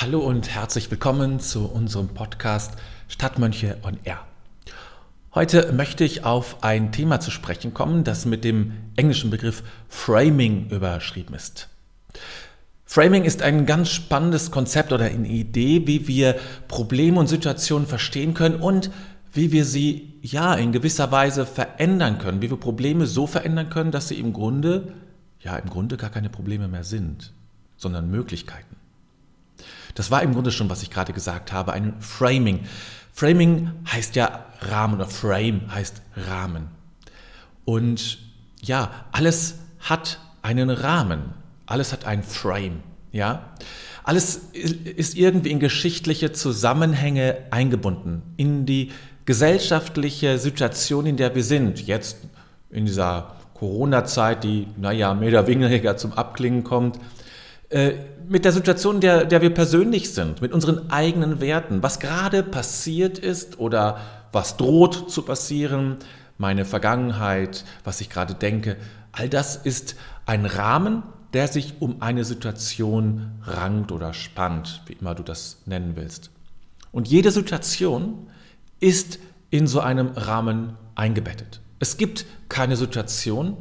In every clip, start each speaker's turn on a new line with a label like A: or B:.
A: Hallo und herzlich willkommen zu unserem Podcast Stadtmönche on Air. Heute möchte ich auf ein Thema zu sprechen kommen, das mit dem englischen Begriff Framing überschrieben ist. Framing ist ein ganz spannendes Konzept oder eine Idee, wie wir Probleme und Situationen verstehen können und wie wir sie ja in gewisser Weise verändern können, wie wir Probleme so verändern können, dass sie im Grunde ja im Grunde gar keine Probleme mehr sind, sondern Möglichkeiten. Das war im Grunde schon, was ich gerade gesagt habe, ein Framing. Framing heißt ja Rahmen oder Frame heißt Rahmen. Und ja, alles hat einen Rahmen. Alles hat ein Frame. Ja, alles ist irgendwie in geschichtliche Zusammenhänge eingebunden, in die gesellschaftliche Situation, in der wir sind. Jetzt in dieser Corona-Zeit, die, naja, mehr oder weniger zum Abklingen kommt. Äh, mit der Situation, der, der wir persönlich sind, mit unseren eigenen Werten, was gerade passiert ist oder was droht zu passieren, meine Vergangenheit, was ich gerade denke, all das ist ein Rahmen, der sich um eine Situation rankt oder spannt, wie immer du das nennen willst. Und jede Situation ist in so einem Rahmen eingebettet. Es gibt keine Situation,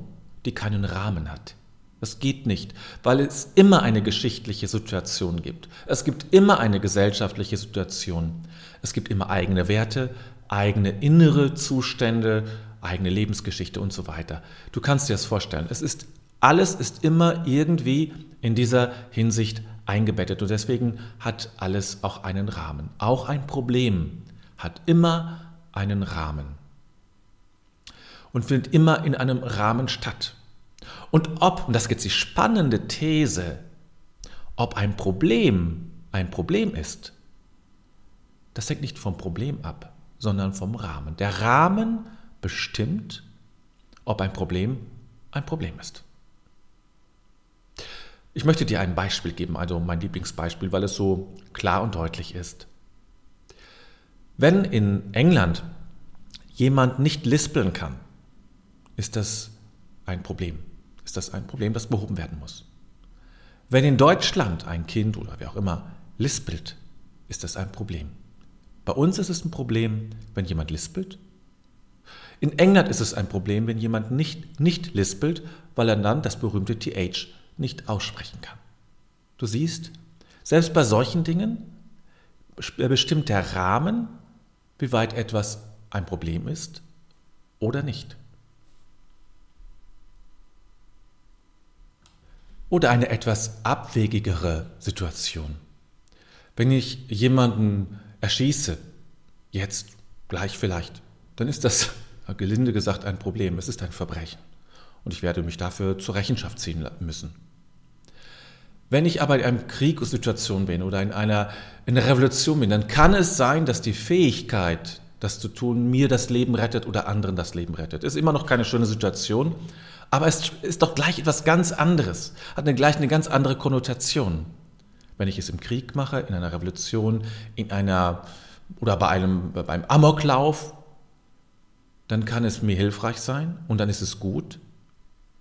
A: die keinen Rahmen hat. Das geht nicht, weil es immer eine geschichtliche Situation gibt. Es gibt immer eine gesellschaftliche Situation. Es gibt immer eigene Werte, eigene innere Zustände, eigene Lebensgeschichte und so weiter. Du kannst dir das vorstellen. Es ist alles ist immer irgendwie in dieser Hinsicht eingebettet und deswegen hat alles auch einen Rahmen. Auch ein Problem hat immer einen Rahmen und findet immer in einem Rahmen statt. Und ob, und das ist jetzt die spannende These, ob ein Problem ein Problem ist, das hängt nicht vom Problem ab, sondern vom Rahmen. Der Rahmen bestimmt, ob ein Problem ein Problem ist. Ich möchte dir ein Beispiel geben, also mein Lieblingsbeispiel, weil es so klar und deutlich ist. Wenn in England jemand nicht lispeln kann, ist das ein Problem ist das ein Problem, das behoben werden muss. Wenn in Deutschland ein Kind oder wer auch immer lispelt, ist das ein Problem. Bei uns ist es ein Problem, wenn jemand lispelt. In England ist es ein Problem, wenn jemand nicht, nicht lispelt, weil er dann das berühmte TH nicht aussprechen kann. Du siehst, selbst bei solchen Dingen bestimmt der Rahmen, wie weit etwas ein Problem ist oder nicht. Oder eine etwas abwegigere Situation. Wenn ich jemanden erschieße, jetzt, gleich vielleicht, dann ist das, gelinde gesagt, ein Problem. Es ist ein Verbrechen. Und ich werde mich dafür zur Rechenschaft ziehen müssen. Wenn ich aber in einer Kriegssituation bin oder in einer, in einer Revolution bin, dann kann es sein, dass die Fähigkeit, das zu tun, mir das Leben rettet oder anderen das Leben rettet. Ist immer noch keine schöne Situation, aber es ist doch gleich etwas ganz anderes, hat eine, gleich eine ganz andere Konnotation. Wenn ich es im Krieg mache, in einer Revolution, in einer oder bei einem beim Amoklauf, dann kann es mir hilfreich sein und dann ist es gut,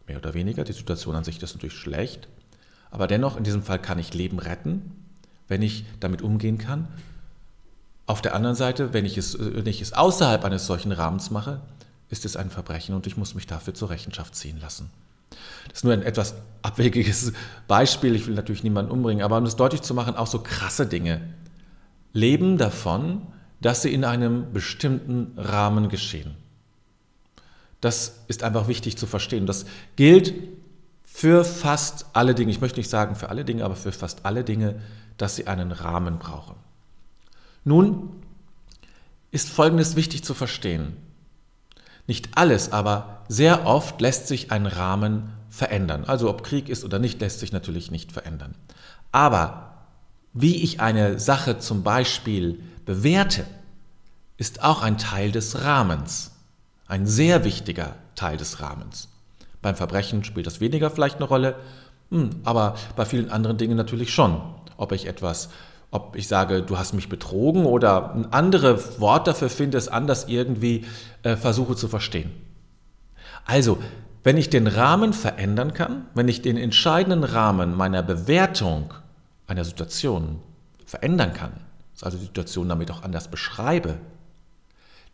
A: mehr oder weniger. Die Situation an sich ist natürlich schlecht, aber dennoch in diesem Fall kann ich Leben retten, wenn ich damit umgehen kann. Auf der anderen Seite, wenn ich es, wenn ich es außerhalb eines solchen Rahmens mache, ist es ein Verbrechen und ich muss mich dafür zur Rechenschaft ziehen lassen. Das ist nur ein etwas abwegiges Beispiel. Ich will natürlich niemanden umbringen, aber um das deutlich zu machen, auch so krasse Dinge leben davon, dass sie in einem bestimmten Rahmen geschehen. Das ist einfach wichtig zu verstehen. Das gilt für fast alle Dinge. Ich möchte nicht sagen für alle Dinge, aber für fast alle Dinge, dass sie einen Rahmen brauchen. Nun ist Folgendes wichtig zu verstehen. Nicht alles, aber sehr oft lässt sich ein Rahmen verändern. Also ob Krieg ist oder nicht, lässt sich natürlich nicht verändern. Aber wie ich eine Sache zum Beispiel bewerte, ist auch ein Teil des Rahmens. Ein sehr wichtiger Teil des Rahmens. Beim Verbrechen spielt das weniger vielleicht eine Rolle, hm, aber bei vielen anderen Dingen natürlich schon. Ob ich etwas ob ich sage, du hast mich betrogen oder ein anderes Wort dafür finde, es anders irgendwie äh, versuche zu verstehen. Also, wenn ich den Rahmen verändern kann, wenn ich den entscheidenden Rahmen meiner Bewertung einer Situation verändern kann, also die Situation damit auch anders beschreibe,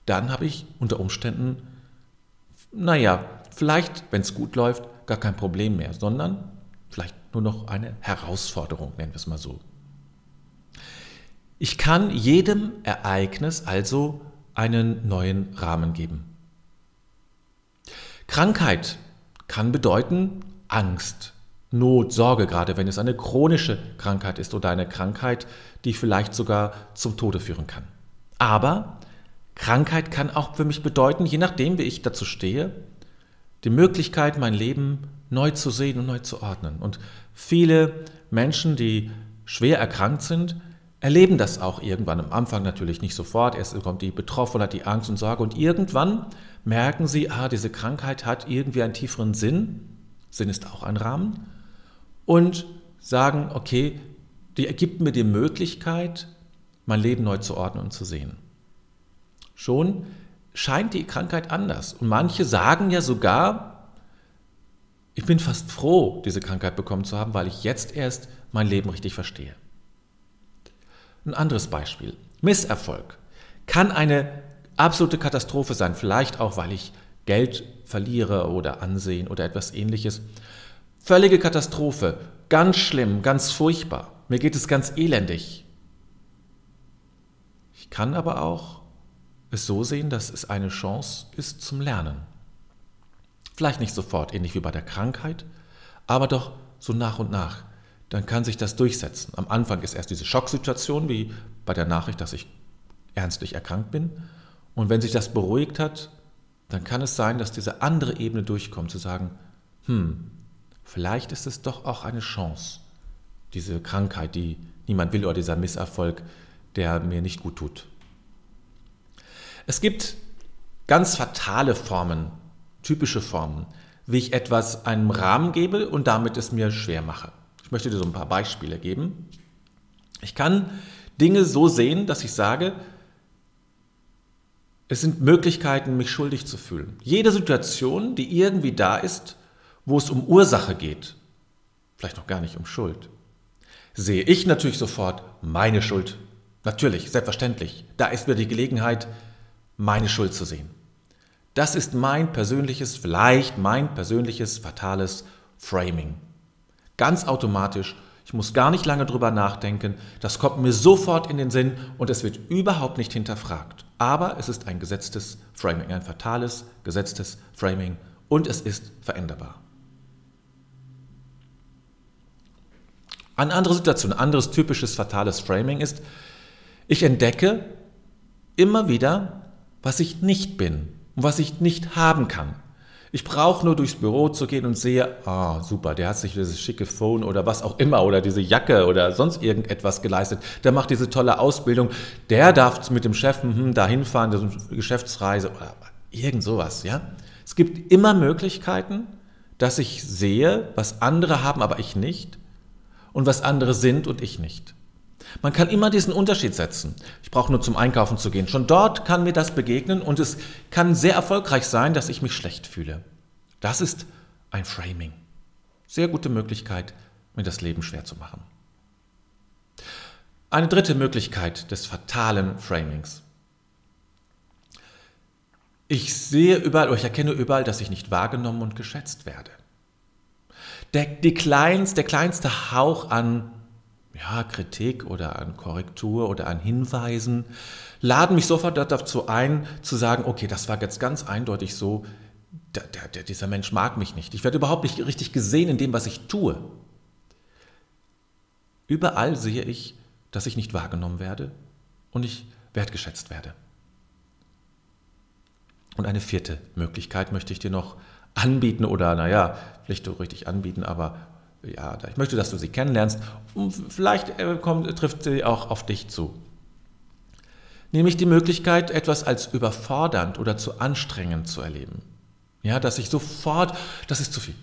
A: dann habe ich unter Umständen, naja, vielleicht, wenn es gut läuft, gar kein Problem mehr, sondern vielleicht nur noch eine Herausforderung, nennen wir es mal so. Ich kann jedem Ereignis also einen neuen Rahmen geben. Krankheit kann bedeuten Angst, Not, Sorge, gerade wenn es eine chronische Krankheit ist oder eine Krankheit, die vielleicht sogar zum Tode führen kann. Aber Krankheit kann auch für mich bedeuten, je nachdem, wie ich dazu stehe, die Möglichkeit, mein Leben neu zu sehen und neu zu ordnen. Und viele Menschen, die schwer erkrankt sind, erleben das auch irgendwann. Am Anfang natürlich nicht sofort. Erst kommt die Betroffenheit, die Angst und Sorge. Und irgendwann merken sie, ah, diese Krankheit hat irgendwie einen tieferen Sinn. Sinn ist auch ein Rahmen. Und sagen, okay, die ergibt mir die Möglichkeit, mein Leben neu zu ordnen und zu sehen. Schon scheint die Krankheit anders. Und manche sagen ja sogar, ich bin fast froh, diese Krankheit bekommen zu haben, weil ich jetzt erst mein Leben richtig verstehe. Ein anderes Beispiel. Misserfolg kann eine absolute Katastrophe sein, vielleicht auch, weil ich Geld verliere oder Ansehen oder etwas ähnliches. Völlige Katastrophe, ganz schlimm, ganz furchtbar. Mir geht es ganz elendig. Ich kann aber auch es so sehen, dass es eine Chance ist zum Lernen. Vielleicht nicht sofort, ähnlich wie bei der Krankheit, aber doch so nach und nach dann kann sich das durchsetzen. Am Anfang ist erst diese Schocksituation, wie bei der Nachricht, dass ich ernstlich erkrankt bin. Und wenn sich das beruhigt hat, dann kann es sein, dass diese andere Ebene durchkommt, zu sagen, hm, vielleicht ist es doch auch eine Chance, diese Krankheit, die niemand will, oder dieser Misserfolg, der mir nicht gut tut. Es gibt ganz fatale Formen, typische Formen, wie ich etwas einem Rahmen gebe und damit es mir schwer mache. Ich möchte dir so ein paar Beispiele geben. Ich kann Dinge so sehen, dass ich sage, es sind Möglichkeiten, mich schuldig zu fühlen. Jede Situation, die irgendwie da ist, wo es um Ursache geht, vielleicht noch gar nicht um Schuld, sehe ich natürlich sofort meine Schuld. Natürlich, selbstverständlich. Da ist mir die Gelegenheit, meine Schuld zu sehen. Das ist mein persönliches, vielleicht mein persönliches fatales Framing. Ganz automatisch. Ich muss gar nicht lange drüber nachdenken. Das kommt mir sofort in den Sinn und es wird überhaupt nicht hinterfragt. Aber es ist ein gesetztes Framing, ein fatales, gesetztes Framing und es ist veränderbar. Eine andere Situation, ein anderes typisches fatales Framing ist, ich entdecke immer wieder, was ich nicht bin und was ich nicht haben kann. Ich brauche nur durchs Büro zu gehen und sehe, ah, super, der hat sich dieses schicke Phone oder was auch immer oder diese Jacke oder sonst irgendetwas geleistet. Der macht diese tolle Ausbildung. Der darf mit dem Chef hm, dahin fahren, das ist eine Geschäftsreise oder irgend sowas, ja. Es gibt immer Möglichkeiten, dass ich sehe, was andere haben, aber ich nicht und was andere sind und ich nicht. Man kann immer diesen Unterschied setzen. Ich brauche nur zum Einkaufen zu gehen. Schon dort kann mir das begegnen und es kann sehr erfolgreich sein, dass ich mich schlecht fühle. Das ist ein Framing. Sehr gute Möglichkeit, mir das Leben schwer zu machen. Eine dritte Möglichkeit des fatalen Framings. Ich sehe überall, oder ich erkenne überall, dass ich nicht wahrgenommen und geschätzt werde. Der, die kleinst, der kleinste Hauch an ja, Kritik oder an Korrektur oder an Hinweisen, laden mich sofort dazu ein, zu sagen, okay, das war jetzt ganz eindeutig so, der, der, dieser Mensch mag mich nicht. Ich werde überhaupt nicht richtig gesehen in dem, was ich tue. Überall sehe ich, dass ich nicht wahrgenommen werde und ich wertgeschätzt werde. Und eine vierte Möglichkeit möchte ich dir noch anbieten oder, naja, vielleicht so richtig anbieten, aber ja, ich möchte, dass du sie kennenlernst und vielleicht äh, kommt, trifft sie auch auf dich zu. Nämlich die Möglichkeit, etwas als überfordernd oder zu anstrengend zu erleben. Ja, dass ich sofort, das ist zu viel.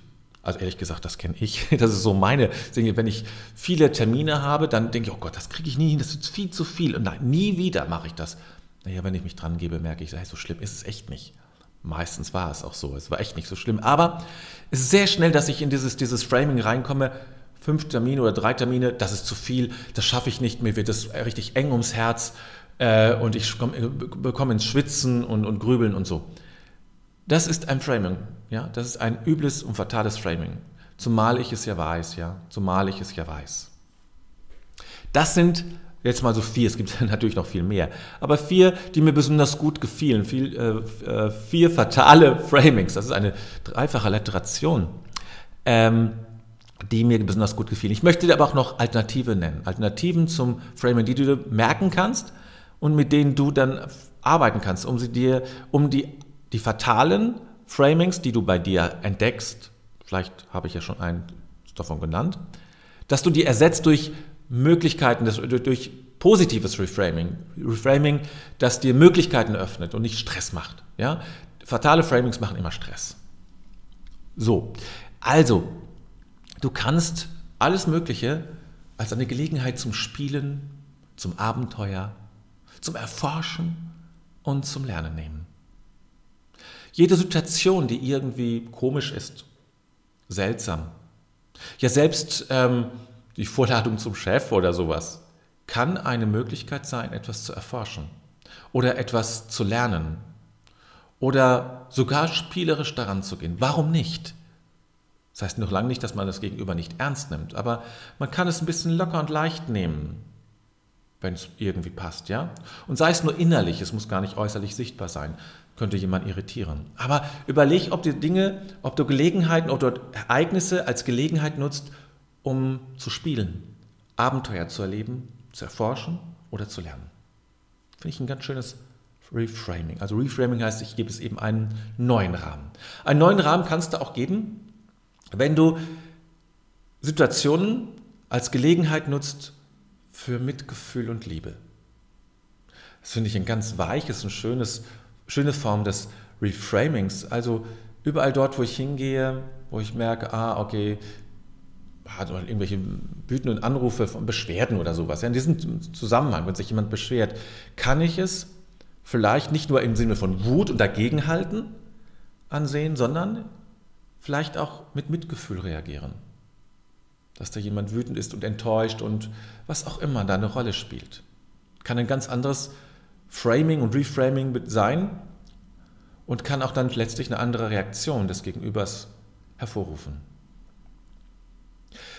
A: Also ehrlich gesagt, das kenne ich. Das ist so meine Dinge. Wenn ich viele Termine habe, dann denke ich, oh Gott, das kriege ich nie hin, das ist viel zu viel. Und nein, nie wieder mache ich das. Naja, wenn ich mich dran gebe, merke ich, so schlimm ist es echt nicht. Meistens war es auch so. Es war echt nicht so schlimm. Aber es ist sehr schnell, dass ich in dieses, dieses Framing reinkomme. fünf Termine oder drei Termine, das ist zu viel, das schaffe ich nicht, mir wird das richtig eng ums Herz äh, und ich bekomme ins Schwitzen und, und Grübeln und so. Das ist ein Framing, ja, das ist ein übles und fatales Framing. Zumal ich es ja weiß, ja, zumal ich es ja weiß. Das sind jetzt mal so vier, es gibt natürlich noch viel mehr, aber vier, die mir besonders gut gefielen, viel, äh, äh, vier fatale Framings, das ist eine dreifache Literation, ähm, die mir besonders gut gefielen. Ich möchte dir aber auch noch Alternative nennen, Alternativen zum Framing, die du merken kannst und mit denen du dann arbeiten kannst, um sie dir, um die, die fatalen Framings, die du bei dir entdeckst, vielleicht habe ich ja schon einen davon genannt, dass du die ersetzt durch Möglichkeiten, das, durch positives Reframing. Reframing, das dir Möglichkeiten öffnet und nicht Stress macht. Ja? Fatale Framings machen immer Stress. So, also, du kannst alles Mögliche als eine Gelegenheit zum Spielen, zum Abenteuer, zum Erforschen und zum Lernen nehmen. Jede Situation, die irgendwie komisch ist, seltsam, ja selbst ähm, die Vorladung zum Chef oder sowas, kann eine Möglichkeit sein, etwas zu erforschen oder etwas zu lernen oder sogar spielerisch daran zu gehen. Warum nicht? Das heißt noch lange nicht, dass man das Gegenüber nicht ernst nimmt, aber man kann es ein bisschen locker und leicht nehmen, wenn es irgendwie passt, ja? Und sei es nur innerlich, es muss gar nicht äußerlich sichtbar sein, könnte jemand irritieren. Aber überleg, ob du Dinge, ob du Gelegenheiten oder Ereignisse als Gelegenheit nutzt, um zu spielen, Abenteuer zu erleben, zu erforschen oder zu lernen. Finde ich ein ganz schönes Reframing. Also Reframing heißt, ich gebe es eben einen neuen Rahmen. Einen neuen Rahmen kannst du auch geben, wenn du Situationen als Gelegenheit nutzt für Mitgefühl und Liebe. Das finde ich ein ganz weiches und schönes, schöne Form des Reframings. Also überall dort, wo ich hingehe, wo ich merke, ah, okay, hat irgendwelche wütenden Anrufe von Beschwerden oder sowas. Ja, in diesem Zusammenhang, wenn sich jemand beschwert, kann ich es vielleicht nicht nur im Sinne von Wut und Dagegenhalten ansehen, sondern vielleicht auch mit Mitgefühl reagieren. Dass da jemand wütend ist und enttäuscht und was auch immer da eine Rolle spielt. Kann ein ganz anderes Framing und Reframing sein und kann auch dann letztlich eine andere Reaktion des Gegenübers hervorrufen.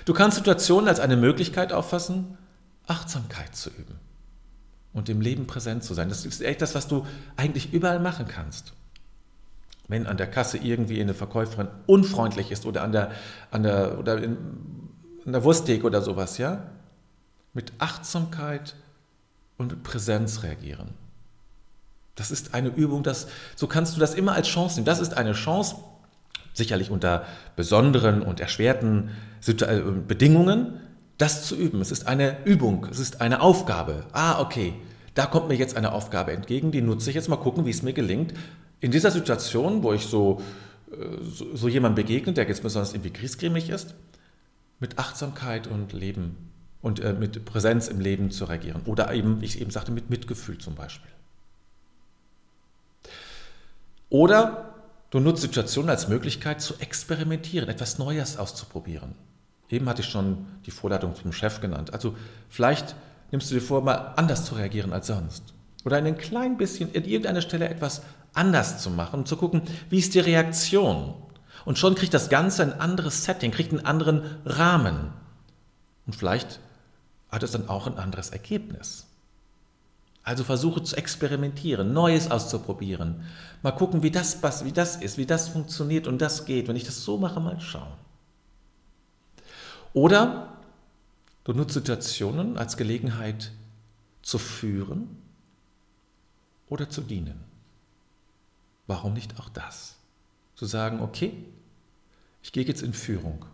A: Du kannst Situationen als eine Möglichkeit auffassen, Achtsamkeit zu üben und im Leben präsent zu sein. Das ist echt das, was du eigentlich überall machen kannst. Wenn an der Kasse irgendwie eine Verkäuferin unfreundlich ist oder an der, an der, oder in, an der Wursttheke oder sowas, ja, mit Achtsamkeit und Präsenz reagieren. Das ist eine Übung, das, so kannst du das immer als Chance nehmen. Das ist eine Chance, sicherlich unter besonderen und erschwerten äh, Bedingungen, das zu üben. Es ist eine Übung, es ist eine Aufgabe. Ah, okay, da kommt mir jetzt eine Aufgabe entgegen, die nutze ich jetzt mal gucken, wie es mir gelingt. In dieser Situation, wo ich so, äh, so, so jemand begegnet, der jetzt besonders irgendwie griesgrämig ist, mit Achtsamkeit und Leben und äh, mit Präsenz im Leben zu reagieren. Oder eben, wie ich eben sagte, mit Mitgefühl zum Beispiel. Oder Du nutzt Situationen als Möglichkeit zu experimentieren, etwas Neues auszuprobieren. Eben hatte ich schon die Vorladung zum Chef genannt. Also vielleicht nimmst du dir vor, mal anders zu reagieren als sonst. Oder ein klein bisschen an irgendeiner Stelle etwas anders zu machen und zu gucken, wie ist die Reaktion. Und schon kriegt das Ganze ein anderes Setting, kriegt einen anderen Rahmen. Und vielleicht hat es dann auch ein anderes Ergebnis. Also versuche zu experimentieren, Neues auszuprobieren. Mal gucken, wie das, wie das ist, wie das funktioniert und das geht. Wenn ich das so mache, mal schauen. Oder du nutzt Situationen als Gelegenheit zu führen oder zu dienen. Warum nicht auch das? Zu sagen, okay, ich gehe jetzt in Führung.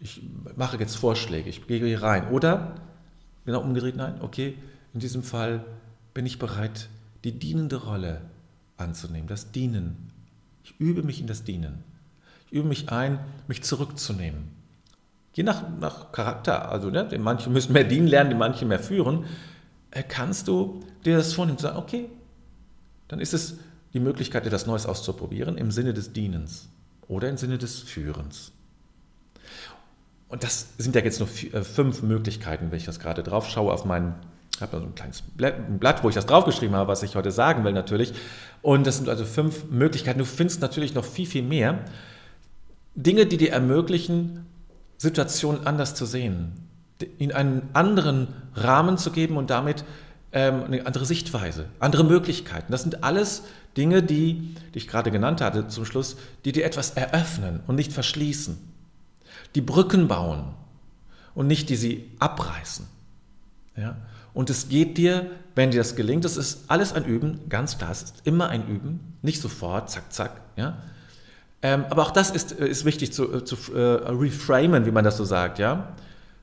A: Ich mache jetzt Vorschläge, ich gehe hier rein. Oder, genau umgedreht, nein, okay, in diesem Fall bin ich bereit, die dienende Rolle anzunehmen, das Dienen. Ich übe mich in das Dienen. Ich übe mich ein, mich zurückzunehmen. Je nach, nach Charakter, also ne, manche müssen mehr dienen lernen, die manche mehr führen, äh, kannst du dir das vornehmen, zu sagen, okay, dann ist es die Möglichkeit, etwas Neues auszuprobieren im Sinne des Dienens oder im Sinne des Führens. Und das sind ja jetzt nur äh, fünf Möglichkeiten, wenn ich das gerade drauf schaue auf meinen, ich habe so ein kleines Blatt, wo ich das draufgeschrieben habe, was ich heute sagen will natürlich. Und das sind also fünf Möglichkeiten. Du findest natürlich noch viel, viel mehr. Dinge, die dir ermöglichen, Situationen anders zu sehen, in einen anderen Rahmen zu geben und damit ähm, eine andere Sichtweise, andere Möglichkeiten. Das sind alles Dinge, die, die ich gerade genannt hatte zum Schluss, die dir etwas eröffnen und nicht verschließen, die Brücken bauen und nicht die sie abreißen. Ja? Und es geht dir, wenn dir das gelingt, das ist alles ein Üben, ganz klar, es ist immer ein Üben, nicht sofort, zack, zack. Ja? Ähm, aber auch das ist, äh, ist wichtig zu, äh, zu äh, reframen, wie man das so sagt. Ja?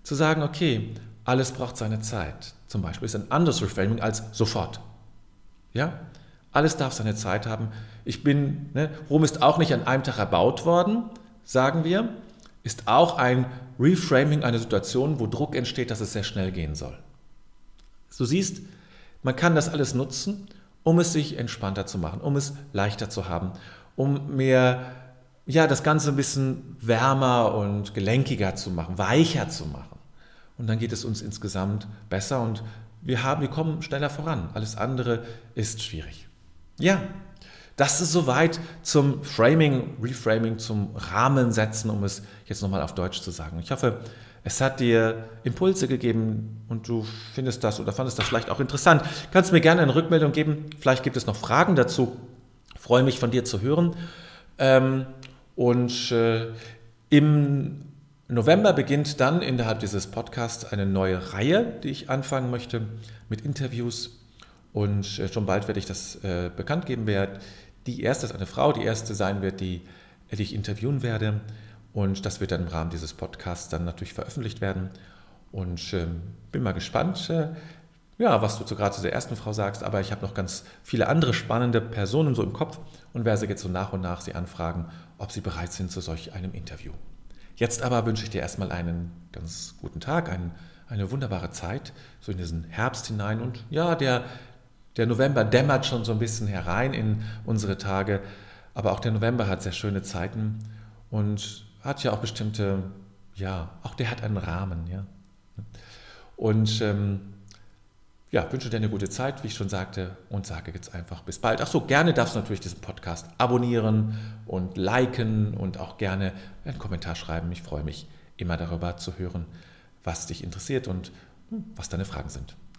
A: Zu sagen, okay, alles braucht seine Zeit. Zum Beispiel ist ein anderes Reframing als sofort. Ja? Alles darf seine Zeit haben. Ich bin, ne, Rom ist auch nicht an einem Tag erbaut worden, sagen wir, ist auch ein Reframing einer Situation, wo Druck entsteht, dass es sehr schnell gehen soll. Du siehst, man kann das alles nutzen, um es sich entspannter zu machen, um es leichter zu haben, um mehr, ja, das Ganze ein bisschen wärmer und gelenkiger zu machen, weicher zu machen. Und dann geht es uns insgesamt besser und wir haben, wir kommen schneller voran. Alles andere ist schwierig. Ja, das ist soweit zum Framing, Reframing, zum Rahmen setzen, um es jetzt nochmal auf Deutsch zu sagen. Ich hoffe, es hat dir Impulse gegeben und du findest das oder fandest das vielleicht auch interessant. Kannst mir gerne eine Rückmeldung geben. Vielleicht gibt es noch Fragen dazu. Ich freue mich von dir zu hören. Ähm, und äh, im November beginnt dann innerhalb dieses Podcasts eine neue Reihe, die ich anfangen möchte mit Interviews. Und äh, schon bald werde ich das äh, bekannt geben, wer die erste ist eine Frau, die erste sein wird, die, die ich interviewen werde. Und das wird dann im Rahmen dieses Podcasts dann natürlich veröffentlicht werden. Und äh, bin mal gespannt, äh, ja, was du gerade zu der ersten Frau sagst. Aber ich habe noch ganz viele andere spannende Personen so im Kopf und werde jetzt so nach und nach sie anfragen, ob sie bereit sind zu solch einem Interview. Jetzt aber wünsche ich dir erstmal einen ganz guten Tag, einen, eine wunderbare Zeit, so in diesen Herbst hinein. Und ja, der, der November dämmert schon so ein bisschen herein in unsere Tage. Aber auch der November hat sehr schöne Zeiten und hat ja auch bestimmte, ja, auch der hat einen Rahmen, ja. Und ähm, ja, wünsche dir eine gute Zeit, wie ich schon sagte, und sage jetzt einfach bis bald. Ach so, gerne darfst du natürlich diesen Podcast abonnieren und liken und auch gerne einen Kommentar schreiben. Ich freue mich immer darüber zu hören, was dich interessiert und hm, was deine Fragen sind.